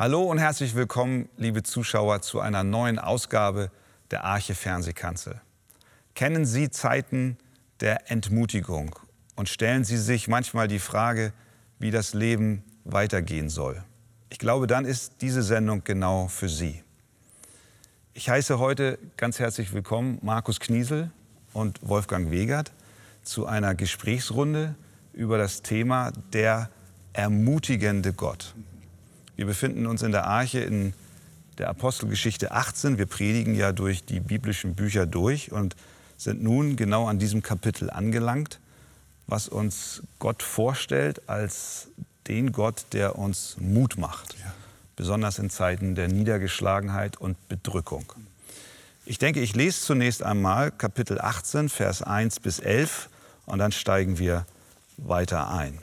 Hallo und herzlich willkommen, liebe Zuschauer, zu einer neuen Ausgabe der Arche Fernsehkanzel. Kennen Sie Zeiten der Entmutigung und stellen Sie sich manchmal die Frage, wie das Leben weitergehen soll? Ich glaube, dann ist diese Sendung genau für Sie. Ich heiße heute ganz herzlich willkommen Markus Kniesel und Wolfgang Wegert zu einer Gesprächsrunde über das Thema der ermutigende Gott. Wir befinden uns in der Arche in der Apostelgeschichte 18. Wir predigen ja durch die biblischen Bücher durch und sind nun genau an diesem Kapitel angelangt, was uns Gott vorstellt als den Gott, der uns Mut macht, ja. besonders in Zeiten der Niedergeschlagenheit und Bedrückung. Ich denke, ich lese zunächst einmal Kapitel 18, Vers 1 bis 11 und dann steigen wir weiter ein.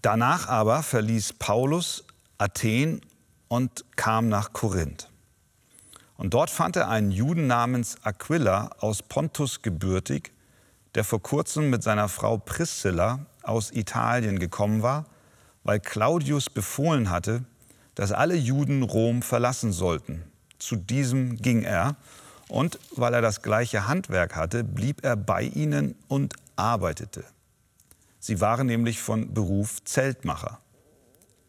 Danach aber verließ Paulus Athen und kam nach Korinth. Und dort fand er einen Juden namens Aquila aus Pontus gebürtig, der vor kurzem mit seiner Frau Priscilla aus Italien gekommen war, weil Claudius befohlen hatte, dass alle Juden Rom verlassen sollten. Zu diesem ging er und weil er das gleiche Handwerk hatte, blieb er bei ihnen und arbeitete. Sie waren nämlich von Beruf Zeltmacher.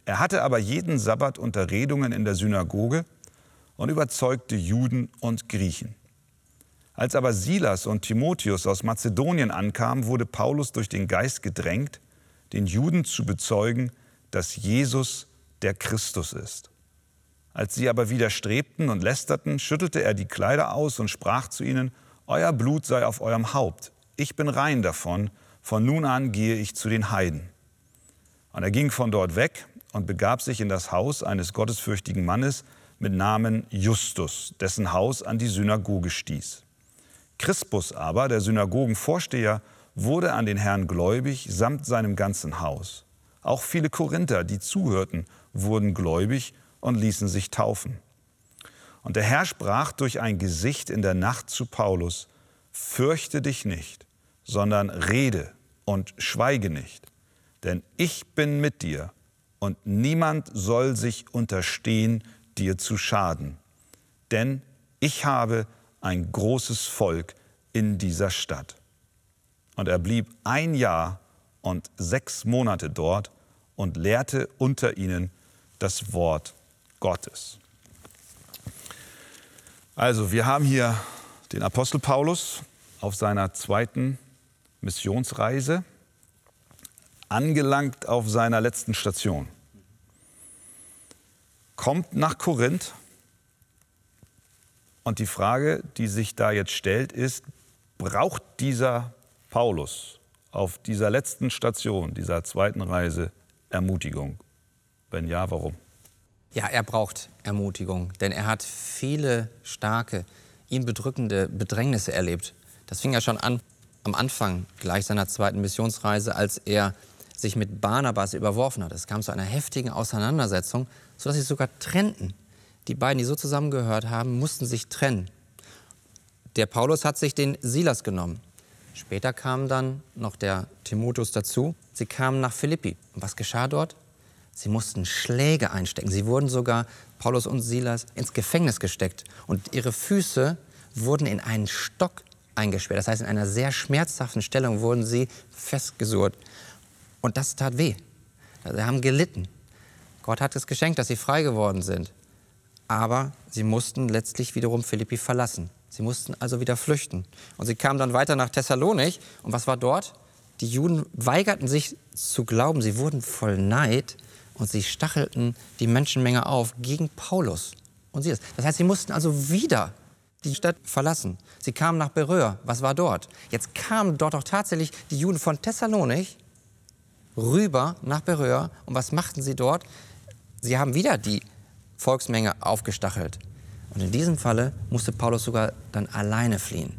Er hatte aber jeden Sabbat Unterredungen in der Synagoge und überzeugte Juden und Griechen. Als aber Silas und Timotheus aus Mazedonien ankamen, wurde Paulus durch den Geist gedrängt, den Juden zu bezeugen, dass Jesus der Christus ist. Als sie aber widerstrebten und lästerten, schüttelte er die Kleider aus und sprach zu ihnen, Euer Blut sei auf eurem Haupt, ich bin rein davon, von nun an gehe ich zu den Heiden. Und er ging von dort weg und begab sich in das Haus eines gottesfürchtigen Mannes mit Namen Justus, dessen Haus an die Synagoge stieß. Crispus aber, der Synagogenvorsteher, wurde an den Herrn gläubig samt seinem ganzen Haus. Auch viele Korinther, die zuhörten, wurden gläubig und ließen sich taufen. Und der Herr sprach durch ein Gesicht in der Nacht zu Paulus, Fürchte dich nicht, sondern rede und schweige nicht, denn ich bin mit dir und niemand soll sich unterstehen, dir zu schaden. Denn ich habe ein großes Volk in dieser Stadt. Und er blieb ein Jahr und sechs Monate dort und lehrte unter ihnen das Wort Gottes. Also, wir haben hier den Apostel Paulus auf seiner zweiten Missionsreise angelangt auf seiner letzten Station. Kommt nach Korinth und die Frage, die sich da jetzt stellt, ist, braucht dieser Paulus auf dieser letzten Station, dieser zweiten Reise Ermutigung? Wenn ja, warum? Ja, er braucht Ermutigung, denn er hat viele starke, ihn bedrückende Bedrängnisse erlebt. Das fing ja schon an am Anfang gleich seiner zweiten Missionsreise, als er sich mit Barnabas überworfen hat. Es kam zu einer heftigen Auseinandersetzung, sodass sie sogar trennten. Die beiden, die so zusammengehört haben, mussten sich trennen. Der Paulus hat sich den Silas genommen. Später kam dann noch der Timotheus dazu. Sie kamen nach Philippi. Und was geschah dort? Sie mussten Schläge einstecken. Sie wurden sogar, Paulus und Silas, ins Gefängnis gesteckt. Und ihre Füße wurden in einen Stock eingesperrt. Das heißt, in einer sehr schmerzhaften Stellung wurden sie festgesurrt. Und das tat weh. Sie haben gelitten. Gott hat es geschenkt, dass sie frei geworden sind. Aber sie mussten letztlich wiederum Philippi verlassen. Sie mussten also wieder flüchten. Und sie kamen dann weiter nach Thessalonich. Und was war dort? Die Juden weigerten sich zu glauben. Sie wurden voll Neid und sie stachelten die Menschenmenge auf gegen Paulus und sie. Das heißt, sie mussten also wieder die Stadt verlassen. Sie kamen nach Beröa. Was war dort? Jetzt kamen dort auch tatsächlich die Juden von Thessalonich rüber nach Beröa. Und was machten sie dort? Sie haben wieder die Volksmenge aufgestachelt. Und in diesem Falle musste Paulus sogar dann alleine fliehen.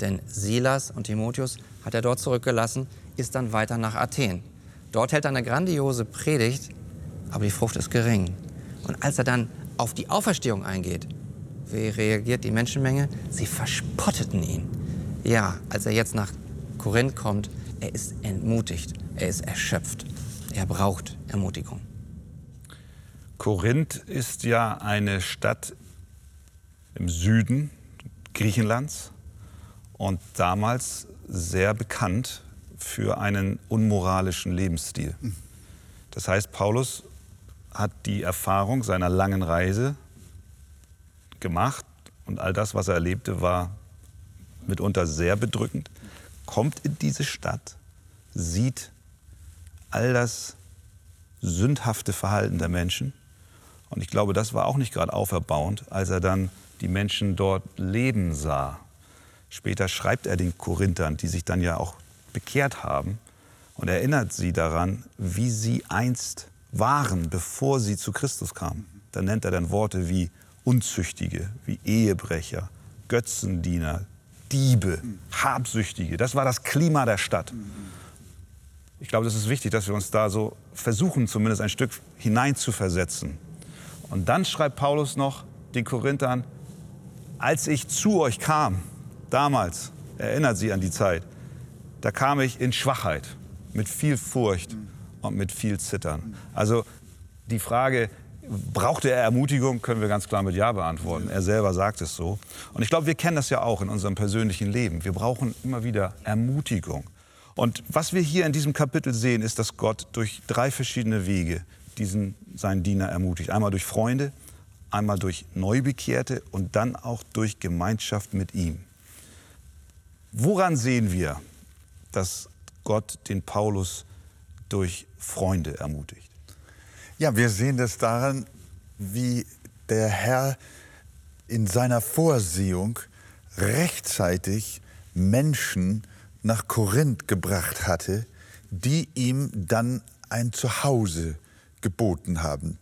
Denn Silas und Timotheus hat er dort zurückgelassen, ist dann weiter nach Athen. Dort hält er eine grandiose Predigt, aber die Frucht ist gering. Und als er dann auf die Auferstehung eingeht, wie reagiert die Menschenmenge? Sie verspotteten ihn. Ja, als er jetzt nach Korinth kommt, er ist entmutigt, er ist erschöpft, er braucht Ermutigung. Korinth ist ja eine Stadt im Süden Griechenlands und damals sehr bekannt für einen unmoralischen Lebensstil. Das heißt, Paulus hat die Erfahrung seiner langen Reise gemacht und all das, was er erlebte, war mitunter sehr bedrückend, kommt in diese Stadt, sieht all das sündhafte Verhalten der Menschen. Und ich glaube, das war auch nicht gerade auferbauend, als er dann die Menschen dort leben sah. Später schreibt er den Korinthern, die sich dann ja auch bekehrt haben, und erinnert sie daran, wie sie einst waren, bevor sie zu Christus kamen. Da nennt er dann Worte wie Unzüchtige, wie Ehebrecher, Götzendiener, Diebe, Habsüchtige. Das war das Klima der Stadt. Ich glaube, das ist wichtig, dass wir uns da so versuchen, zumindest ein Stück hineinzuversetzen. Und dann schreibt Paulus noch den Korinthern, als ich zu euch kam, damals, erinnert sie an die Zeit, da kam ich in Schwachheit, mit viel Furcht und mit viel Zittern. Also die Frage, brauchte er Ermutigung, können wir ganz klar mit Ja beantworten. Er selber sagt es so. Und ich glaube, wir kennen das ja auch in unserem persönlichen Leben. Wir brauchen immer wieder Ermutigung. Und was wir hier in diesem Kapitel sehen, ist, dass Gott durch drei verschiedene Wege diesen, seinen Diener ermutigt. Einmal durch Freunde, einmal durch Neubekehrte und dann auch durch Gemeinschaft mit ihm. Woran sehen wir, dass Gott den Paulus durch Freunde ermutigt? Ja, wir sehen das daran, wie der Herr in seiner Vorsehung rechtzeitig Menschen nach Korinth gebracht hatte, die ihm dann ein Zuhause geboten haben,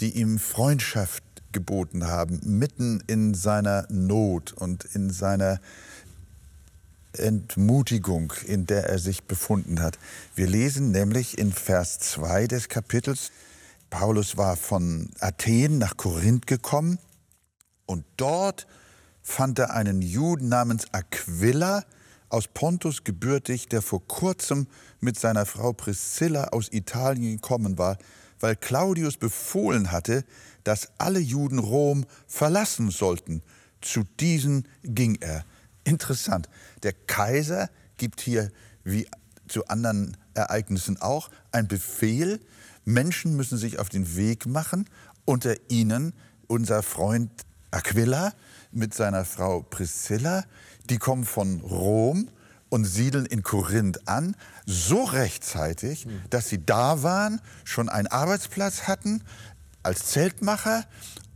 die ihm Freundschaft geboten haben, mitten in seiner Not und in seiner Entmutigung, in der er sich befunden hat. Wir lesen nämlich in Vers 2 des Kapitels, Paulus war von Athen nach Korinth gekommen und dort fand er einen Juden namens Aquila aus Pontus gebürtig, der vor kurzem mit seiner Frau Priscilla aus Italien gekommen war, weil Claudius befohlen hatte, dass alle Juden Rom verlassen sollten. Zu diesen ging er. Interessant. Der Kaiser gibt hier, wie zu anderen Ereignissen auch, einen Befehl. Menschen müssen sich auf den Weg machen. Unter ihnen unser Freund Aquila mit seiner Frau Priscilla. Die kommen von Rom und siedeln in Korinth an, so rechtzeitig, dass sie da waren, schon einen Arbeitsplatz hatten als Zeltmacher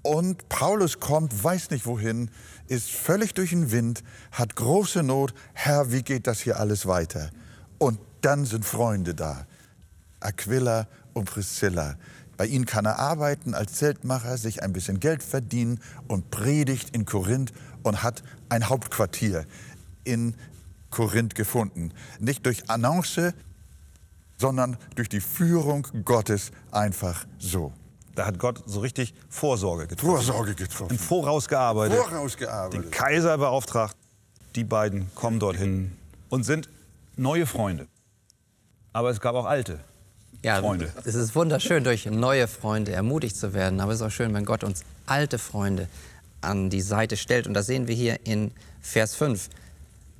und Paulus kommt, weiß nicht wohin, ist völlig durch den Wind, hat große Not. Herr, wie geht das hier alles weiter? Und dann sind Freunde da. Aquila und Priscilla. Bei ihnen kann er arbeiten als Zeltmacher, sich ein bisschen Geld verdienen und predigt in Korinth und hat ein Hauptquartier in Korinth gefunden. Nicht durch Annonce, sondern durch die Führung Gottes einfach so. Da hat Gott so richtig Vorsorge getroffen. Vorsorge getroffen. Im Voraus gearbeitet. Vorausgearbeitet. Den Kaiser beauftragt. Die beiden kommen dorthin und sind neue Freunde. Aber es gab auch alte Ja, Freunde. es ist wunderschön, durch neue Freunde ermutigt zu werden. Aber es ist auch schön, wenn Gott uns alte Freunde an die Seite stellt. Und das sehen wir hier in Vers 5.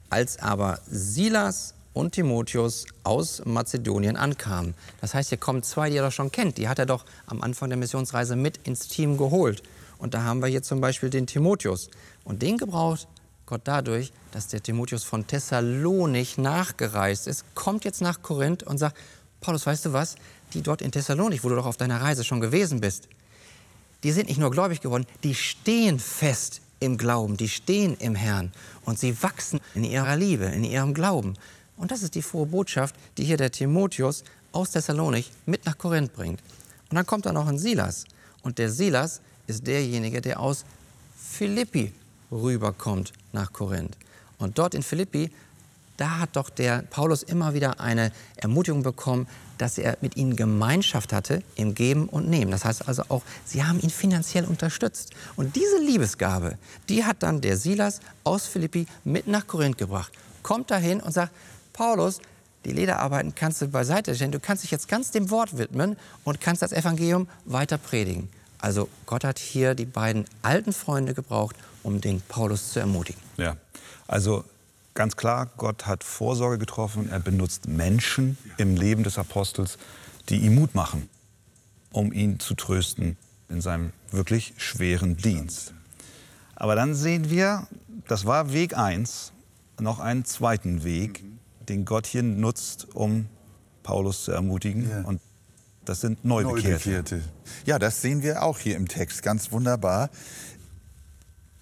Als aber Silas und Timotheus aus Mazedonien ankamen. Das heißt, hier kommen zwei, die er doch schon kennt. Die hat er doch am Anfang der Missionsreise mit ins Team geholt. Und da haben wir hier zum Beispiel den Timotheus. Und den gebraucht Gott dadurch, dass der Timotheus von Thessalonik nachgereist ist, kommt jetzt nach Korinth und sagt, Paulus, weißt du was? Die dort in Thessalonik, wo du doch auf deiner Reise schon gewesen bist, die sind nicht nur gläubig geworden, die stehen fest im Glauben, die stehen im Herrn und sie wachsen in ihrer Liebe, in ihrem Glauben. Und das ist die frohe Botschaft, die hier der Timotheus aus Thessalonik mit nach Korinth bringt. Und dann kommt da noch ein Silas. Und der Silas ist derjenige, der aus Philippi rüberkommt nach Korinth. Und dort in Philippi, da hat doch der Paulus immer wieder eine Ermutigung bekommen, dass er mit ihnen Gemeinschaft hatte im Geben und Nehmen. Das heißt also auch, sie haben ihn finanziell unterstützt. Und diese Liebesgabe, die hat dann der Silas aus Philippi mit nach Korinth gebracht. Kommt dahin und sagt, Paulus, die Lederarbeiten kannst du beiseite stellen. Du kannst dich jetzt ganz dem Wort widmen und kannst das Evangelium weiter predigen. Also Gott hat hier die beiden alten Freunde gebraucht, um den Paulus zu ermutigen. Ja, also ganz klar, Gott hat Vorsorge getroffen. Er benutzt Menschen im Leben des Apostels, die ihm Mut machen, um ihn zu trösten in seinem wirklich schweren Dienst. Aber dann sehen wir, das war Weg 1, noch einen zweiten Weg, den Gott hier nutzt, um Paulus zu ermutigen. Ja. Und das sind Neubekehrte. Neubekehrte. Ja, das sehen wir auch hier im Text ganz wunderbar.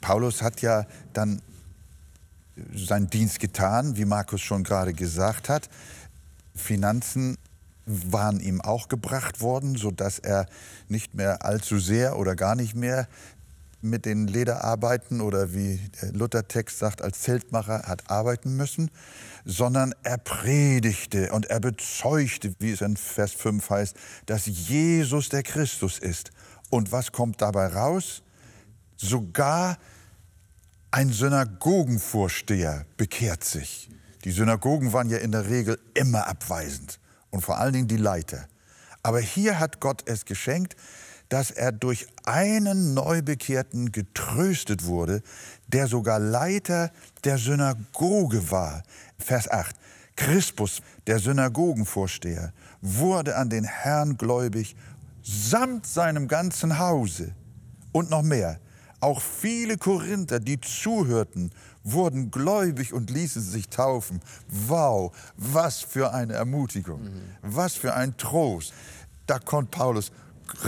Paulus hat ja dann seinen Dienst getan, wie Markus schon gerade gesagt hat. Finanzen waren ihm auch gebracht worden, sodass er nicht mehr allzu sehr oder gar nicht mehr mit den Lederarbeiten oder wie der Luthertext sagt, als Zeltmacher hat arbeiten müssen, sondern er predigte und er bezeugte, wie es in Vers 5 heißt, dass Jesus der Christus ist. Und was kommt dabei raus? Sogar ein Synagogenvorsteher bekehrt sich. Die Synagogen waren ja in der Regel immer abweisend und vor allen Dingen die Leiter. Aber hier hat Gott es geschenkt, dass er durch einen Neubekehrten getröstet wurde, der sogar Leiter der Synagoge war. Vers 8. Crispus, der Synagogenvorsteher, wurde an den Herrn gläubig samt seinem ganzen Hause. Und noch mehr, auch viele Korinther, die zuhörten, wurden gläubig und ließen sich taufen. Wow, was für eine Ermutigung, mhm. was für ein Trost. Da konnte Paulus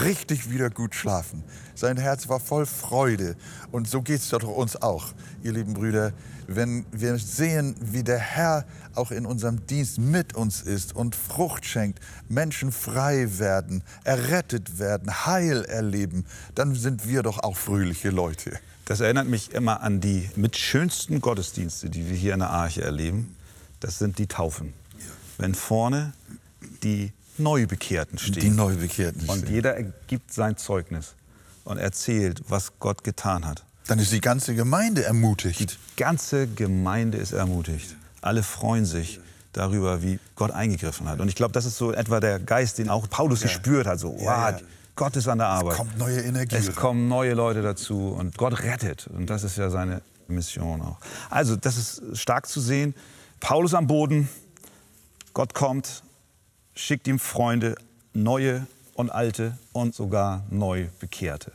richtig wieder gut schlafen. Sein Herz war voll Freude. Und so geht es doch uns auch, ihr lieben Brüder, wenn wir sehen, wie der Herr auch in unserem Dienst mit uns ist und Frucht schenkt, Menschen frei werden, errettet werden, Heil erleben, dann sind wir doch auch fröhliche Leute. Das erinnert mich immer an die mit schönsten Gottesdienste, die wir hier in der Arche erleben. Das sind die Taufen. Wenn vorne die Neubekehrten stehen. Die Neubekehrten stehen. Und jeder gibt sein Zeugnis und erzählt, was Gott getan hat. Dann ist die ganze Gemeinde ermutigt. Die ganze Gemeinde ist ermutigt. Alle freuen sich darüber, wie Gott eingegriffen hat. Und ich glaube, das ist so etwa der Geist, den auch Paulus ja. gespürt hat. So, wow, ja, ja. Gott ist an der Arbeit. Es kommt neue Energie. Es kommen neue Leute dazu und Gott rettet. Und das ist ja seine Mission auch. Also, das ist stark zu sehen. Paulus am Boden, Gott kommt schickt ihm Freunde, neue und alte und sogar neu Bekehrte.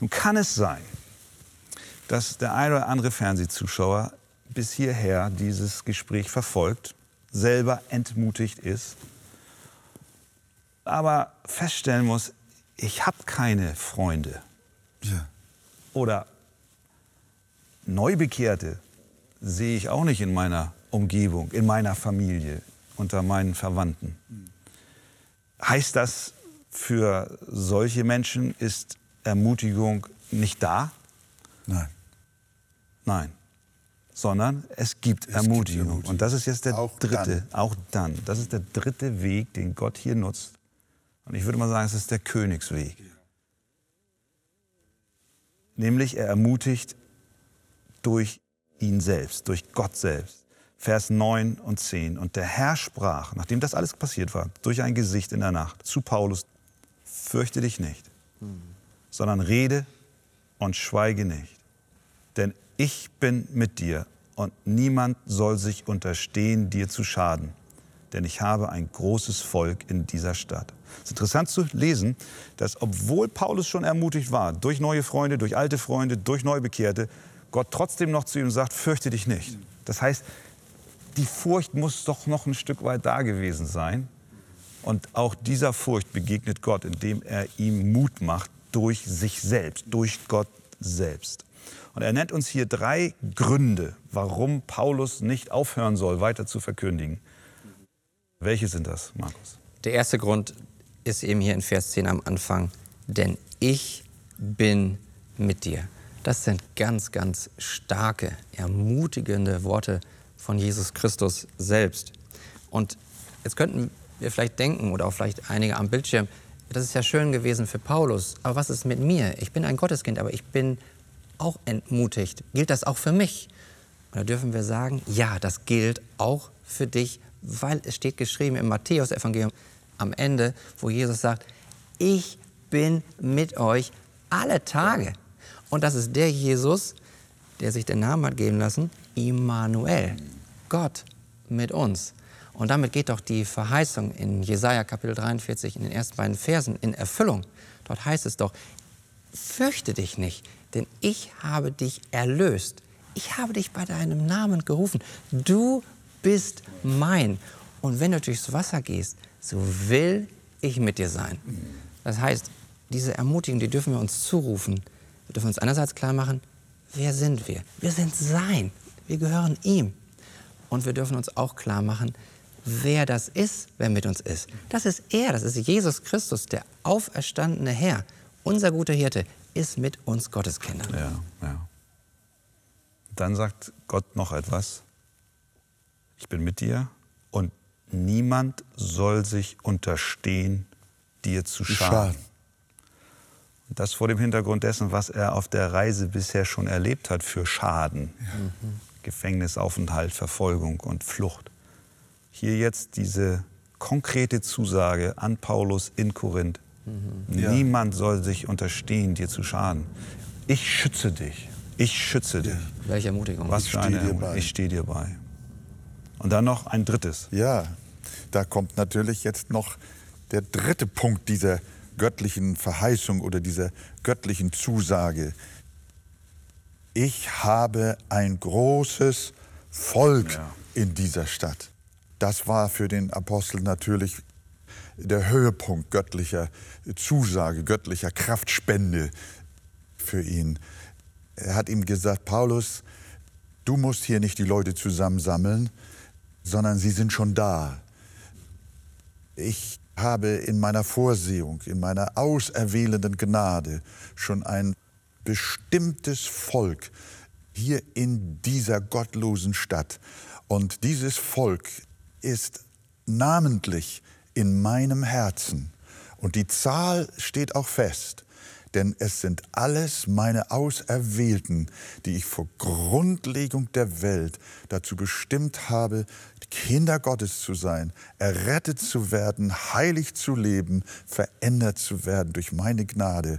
Nun kann es sein, dass der ein oder andere Fernsehzuschauer bis hierher dieses Gespräch verfolgt, selber entmutigt ist, aber feststellen muss, ich habe keine Freunde. Ja. Oder Neubekehrte sehe ich auch nicht in meiner Umgebung, in meiner Familie, unter meinen Verwandten. Heißt das, für solche Menschen ist Ermutigung nicht da? Nein. Nein. Sondern es gibt, es Ermutigung. gibt Ermutigung. Und das ist jetzt der auch dritte, dann. auch dann. Das ist der dritte Weg, den Gott hier nutzt. Und ich würde mal sagen, es ist der Königsweg. Nämlich er ermutigt durch ihn selbst, durch Gott selbst. Vers 9 und 10. Und der Herr sprach, nachdem das alles passiert war, durch ein Gesicht in der Nacht zu Paulus, fürchte dich nicht, sondern rede und schweige nicht. Denn ich bin mit dir und niemand soll sich unterstehen, dir zu schaden. Denn ich habe ein großes Volk in dieser Stadt. Es ist interessant zu lesen, dass obwohl Paulus schon ermutigt war, durch neue Freunde, durch alte Freunde, durch Neubekehrte, Gott trotzdem noch zu ihm sagt, fürchte dich nicht. Das heißt, die Furcht muss doch noch ein Stück weit da gewesen sein. Und auch dieser Furcht begegnet Gott, indem er ihm Mut macht durch sich selbst, durch Gott selbst. Und er nennt uns hier drei Gründe, warum Paulus nicht aufhören soll, weiter zu verkündigen. Welche sind das, Markus? Der erste Grund ist eben hier in Vers 10 am Anfang, denn ich bin mit dir. Das sind ganz, ganz starke, ermutigende Worte von Jesus Christus selbst. Und jetzt könnten wir vielleicht denken oder auch vielleicht einige am Bildschirm, das ist ja schön gewesen für Paulus, aber was ist mit mir? Ich bin ein Gotteskind, aber ich bin auch entmutigt. Gilt das auch für mich? Und da dürfen wir sagen, ja, das gilt auch für dich, weil es steht geschrieben im Matthäus-Evangelium am Ende, wo Jesus sagt, ich bin mit euch alle Tage. Und das ist der Jesus, der sich den Namen hat geben lassen, Immanuel, Gott mit uns. Und damit geht doch die Verheißung in Jesaja Kapitel 43 in den ersten beiden Versen in Erfüllung. Dort heißt es doch, fürchte dich nicht, denn ich habe dich erlöst. Ich habe dich bei deinem Namen gerufen. Du bist mein. Und wenn du durchs Wasser gehst, so will ich mit dir sein. Das heißt, diese Ermutigung, die dürfen wir uns zurufen. Wir dürfen uns einerseits klar machen, wer sind wir? Wir sind sein. Wir gehören ihm. Und wir dürfen uns auch klar machen, wer das ist, wer mit uns ist. Das ist er, das ist Jesus Christus, der auferstandene Herr. Unser guter Hirte ist mit uns Gotteskinder. Ja, ja. Dann sagt Gott noch etwas. Ich bin mit dir und niemand soll sich unterstehen, dir zu schaden. Und das vor dem Hintergrund dessen, was er auf der Reise bisher schon erlebt hat für Schaden. Ja. Mhm. Gefängnisaufenthalt, Verfolgung und Flucht. Hier jetzt diese konkrete Zusage an Paulus in Korinth. Mhm. Ja. Niemand soll sich unterstehen, dir zu schaden. Ich schütze dich. Ich schütze dich. Welche Ermutigung. Was für eine Ermutigung. Ich stehe dir bei. Und dann noch ein drittes. Ja, da kommt natürlich jetzt noch der dritte Punkt dieser göttlichen Verheißung oder dieser göttlichen Zusage. Ich habe ein großes Volk ja. in dieser Stadt. Das war für den Apostel natürlich der Höhepunkt göttlicher Zusage, göttlicher Kraftspende für ihn. Er hat ihm gesagt, Paulus, du musst hier nicht die Leute zusammensammeln, sondern sie sind schon da. Ich habe in meiner Vorsehung, in meiner auserwählenden Gnade schon ein bestimmtes Volk hier in dieser gottlosen Stadt. Und dieses Volk ist namentlich in meinem Herzen. Und die Zahl steht auch fest denn es sind alles meine Auserwählten, die ich vor Grundlegung der Welt dazu bestimmt habe, Kinder Gottes zu sein, errettet zu werden, heilig zu leben, verändert zu werden durch meine Gnade.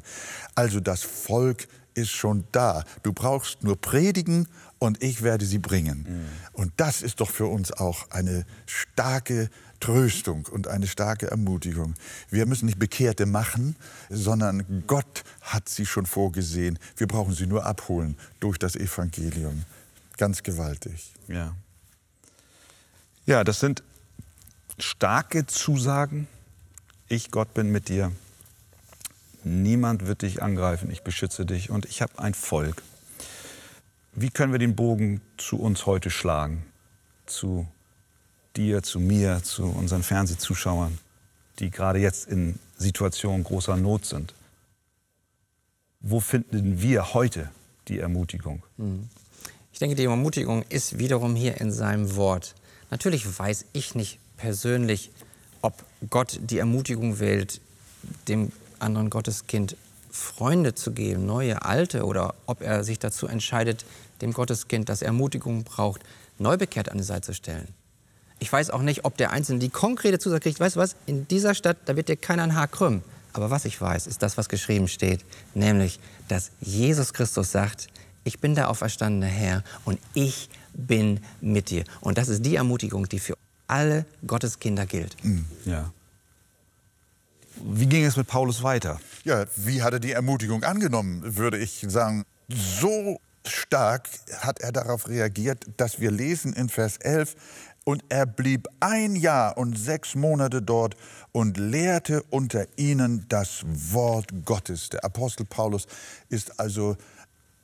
Also das Volk ist schon da. Du brauchst nur predigen und ich werde sie bringen. Mhm. Und das ist doch für uns auch eine starke Tröstung und eine starke Ermutigung. Wir müssen nicht Bekehrte machen, sondern Gott hat sie schon vorgesehen. Wir brauchen sie nur abholen durch das Evangelium. Ganz gewaltig. Ja. Ja, das sind starke Zusagen. Ich, Gott, bin mit dir. Niemand wird dich angreifen. Ich beschütze dich und ich habe ein Volk. Wie können wir den Bogen zu uns heute schlagen? Zu dir, zu mir, zu unseren Fernsehzuschauern, die gerade jetzt in Situationen großer Not sind. Wo finden wir heute die Ermutigung? Hm. Ich denke, die Ermutigung ist wiederum hier in seinem Wort. Natürlich weiß ich nicht persönlich, ob Gott die Ermutigung wählt, dem anderen Gotteskind Freunde zu geben, neue, alte, oder ob er sich dazu entscheidet, dem Gotteskind, das Ermutigung braucht, neubekehrt an die Seite zu stellen. Ich weiß auch nicht, ob der Einzelne die konkrete Zusage kriegt. Weißt du was? In dieser Stadt, da wird dir keiner ein Haar krümmen. Aber was ich weiß, ist das, was geschrieben steht, nämlich, dass Jesus Christus sagt, ich bin der auferstandene Herr und ich bin mit dir. Und das ist die Ermutigung, die für alle Gotteskinder gilt. Mhm. Ja. Wie ging es mit Paulus weiter? Ja, wie hat er die Ermutigung angenommen, würde ich sagen. So stark hat er darauf reagiert, dass wir lesen in Vers 11, und er blieb ein Jahr und sechs Monate dort und lehrte unter ihnen das Wort Gottes. Der Apostel Paulus ist also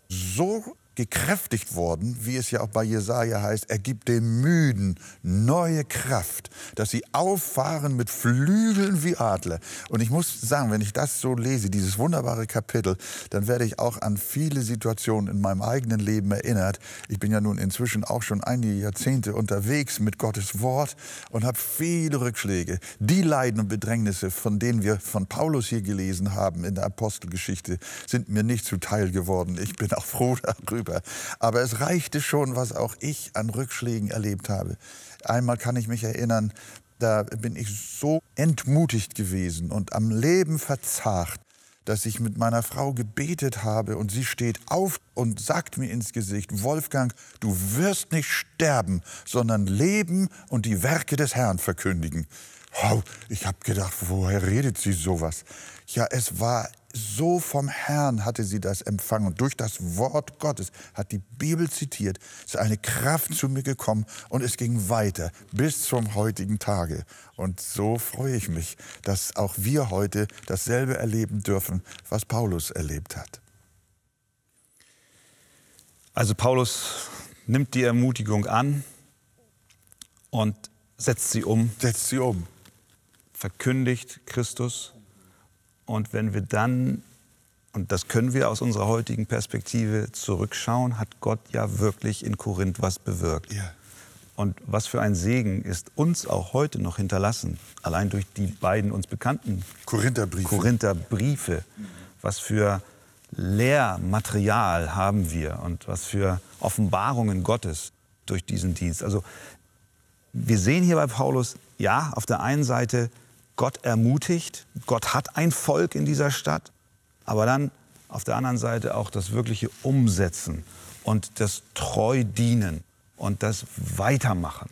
so gekräftigt worden, wie es ja auch bei Jesaja heißt, er gibt den Müden neue Kraft, dass sie auffahren mit Flügeln wie Adler. Und ich muss sagen, wenn ich das so lese, dieses wunderbare Kapitel, dann werde ich auch an viele Situationen in meinem eigenen Leben erinnert. Ich bin ja nun inzwischen auch schon einige Jahrzehnte unterwegs mit Gottes Wort und habe viele Rückschläge. Die Leiden und Bedrängnisse, von denen wir von Paulus hier gelesen haben in der Apostelgeschichte, sind mir nicht zuteil geworden. Ich bin auch froh darüber drüber. Aber es reichte schon, was auch ich an Rückschlägen erlebt habe. Einmal kann ich mich erinnern, da bin ich so entmutigt gewesen und am Leben verzagt, dass ich mit meiner Frau gebetet habe und sie steht auf und sagt mir ins Gesicht, Wolfgang, du wirst nicht sterben, sondern leben und die Werke des Herrn verkündigen. Wow, ich habe gedacht, woher redet sie sowas? Ja, es war so vom Herrn hatte sie das empfangen. Und durch das Wort Gottes hat die Bibel zitiert, ist eine Kraft zu mir gekommen und es ging weiter bis zum heutigen Tage. Und so freue ich mich, dass auch wir heute dasselbe erleben dürfen, was Paulus erlebt hat. Also Paulus nimmt die Ermutigung an und setzt sie um. Setzt sie um. Verkündigt Christus und wenn wir dann, und das können wir aus unserer heutigen Perspektive zurückschauen, hat Gott ja wirklich in Korinth was bewirkt. Ja. Und was für ein Segen ist uns auch heute noch hinterlassen, allein durch die beiden uns bekannten Korintherbriefe. Korintherbriefe. Was für Lehrmaterial haben wir und was für Offenbarungen Gottes durch diesen Dienst. Also wir sehen hier bei Paulus, ja, auf der einen Seite Gott ermutigt, Gott hat ein Volk in dieser Stadt, aber dann auf der anderen Seite auch das wirkliche Umsetzen und das treu dienen und das Weitermachen.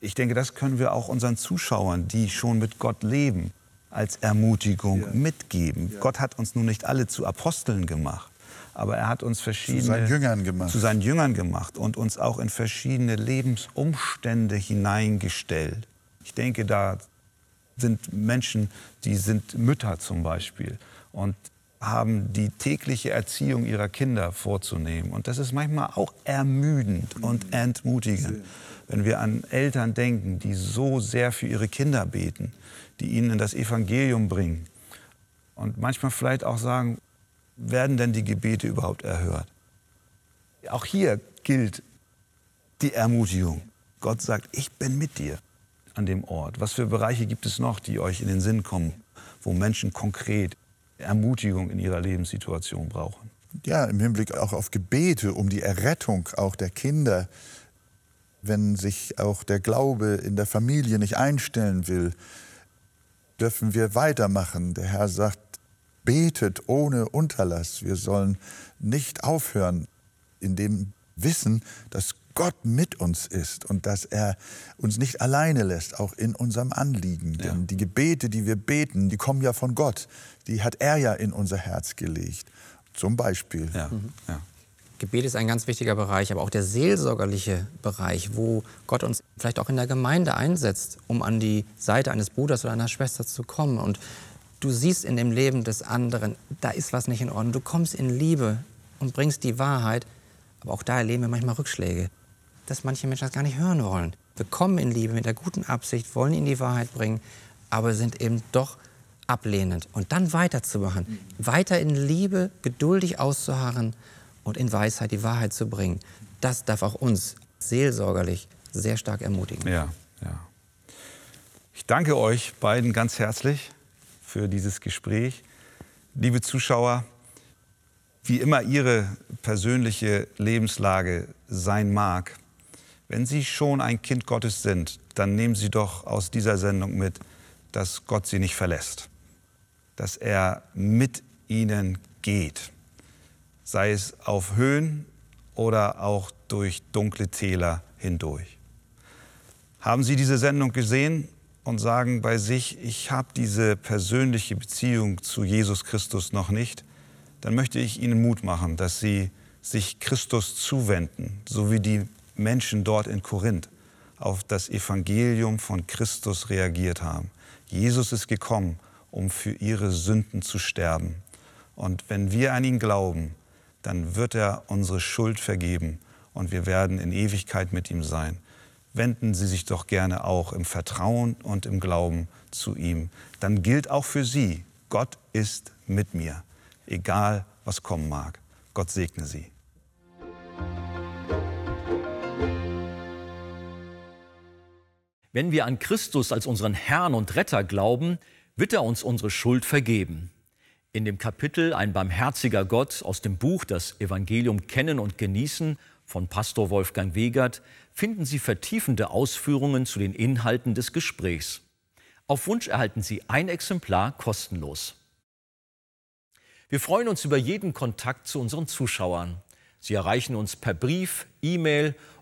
Ich denke, das können wir auch unseren Zuschauern, die schon mit Gott leben, als Ermutigung ja. mitgeben. Ja. Gott hat uns nun nicht alle zu Aposteln gemacht, aber er hat uns verschiedene zu seinen Jüngern gemacht, zu seinen Jüngern gemacht und uns auch in verschiedene Lebensumstände hineingestellt. Ich denke da sind Menschen, die sind Mütter zum Beispiel und haben die tägliche Erziehung ihrer Kinder vorzunehmen. Und das ist manchmal auch ermüdend und entmutigend, wenn wir an Eltern denken, die so sehr für ihre Kinder beten, die ihnen das Evangelium bringen. Und manchmal vielleicht auch sagen, werden denn die Gebete überhaupt erhört? Auch hier gilt die Ermutigung. Gott sagt, ich bin mit dir an dem Ort? Was für Bereiche gibt es noch, die euch in den Sinn kommen, wo Menschen konkret Ermutigung in ihrer Lebenssituation brauchen? Ja, im Hinblick auch auf Gebete um die Errettung auch der Kinder, wenn sich auch der Glaube in der Familie nicht einstellen will, dürfen wir weitermachen. Der Herr sagt, betet ohne Unterlass. Wir sollen nicht aufhören in dem Wissen, dass Gott mit uns ist und dass er uns nicht alleine lässt, auch in unserem Anliegen. Ja. Denn die Gebete, die wir beten, die kommen ja von Gott. Die hat er ja in unser Herz gelegt. Zum Beispiel. Ja. Mhm. Ja. Gebet ist ein ganz wichtiger Bereich, aber auch der seelsorgerliche Bereich, wo Gott uns vielleicht auch in der Gemeinde einsetzt, um an die Seite eines Bruders oder einer Schwester zu kommen. Und du siehst in dem Leben des anderen, da ist was nicht in Ordnung. Du kommst in Liebe und bringst die Wahrheit, aber auch da erleben wir manchmal Rückschläge dass manche Menschen das gar nicht hören wollen. Wir kommen in Liebe mit der guten Absicht, wollen ihnen die Wahrheit bringen, aber sind eben doch ablehnend. Und dann weiterzumachen, weiter in Liebe geduldig auszuharren und in Weisheit die Wahrheit zu bringen, das darf auch uns seelsorgerlich sehr stark ermutigen. Ja, ja. Ich danke euch beiden ganz herzlich für dieses Gespräch. Liebe Zuschauer, wie immer Ihre persönliche Lebenslage sein mag, wenn Sie schon ein Kind Gottes sind, dann nehmen Sie doch aus dieser Sendung mit, dass Gott Sie nicht verlässt, dass er mit Ihnen geht, sei es auf Höhen oder auch durch dunkle Täler hindurch. Haben Sie diese Sendung gesehen und sagen bei sich, ich habe diese persönliche Beziehung zu Jesus Christus noch nicht, dann möchte ich Ihnen Mut machen, dass Sie sich Christus zuwenden, so wie die Menschen dort in Korinth auf das Evangelium von Christus reagiert haben. Jesus ist gekommen, um für ihre Sünden zu sterben. Und wenn wir an ihn glauben, dann wird er unsere Schuld vergeben und wir werden in Ewigkeit mit ihm sein. Wenden Sie sich doch gerne auch im Vertrauen und im Glauben zu ihm. Dann gilt auch für Sie, Gott ist mit mir, egal was kommen mag. Gott segne Sie. Wenn wir an Christus als unseren Herrn und Retter glauben, wird er uns unsere Schuld vergeben. In dem Kapitel Ein barmherziger Gott aus dem Buch Das Evangelium kennen und genießen von Pastor Wolfgang Wegert finden Sie vertiefende Ausführungen zu den Inhalten des Gesprächs. Auf Wunsch erhalten Sie ein Exemplar kostenlos. Wir freuen uns über jeden Kontakt zu unseren Zuschauern. Sie erreichen uns per Brief, E-Mail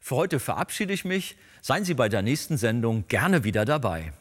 Für heute verabschiede ich mich. Seien Sie bei der nächsten Sendung gerne wieder dabei.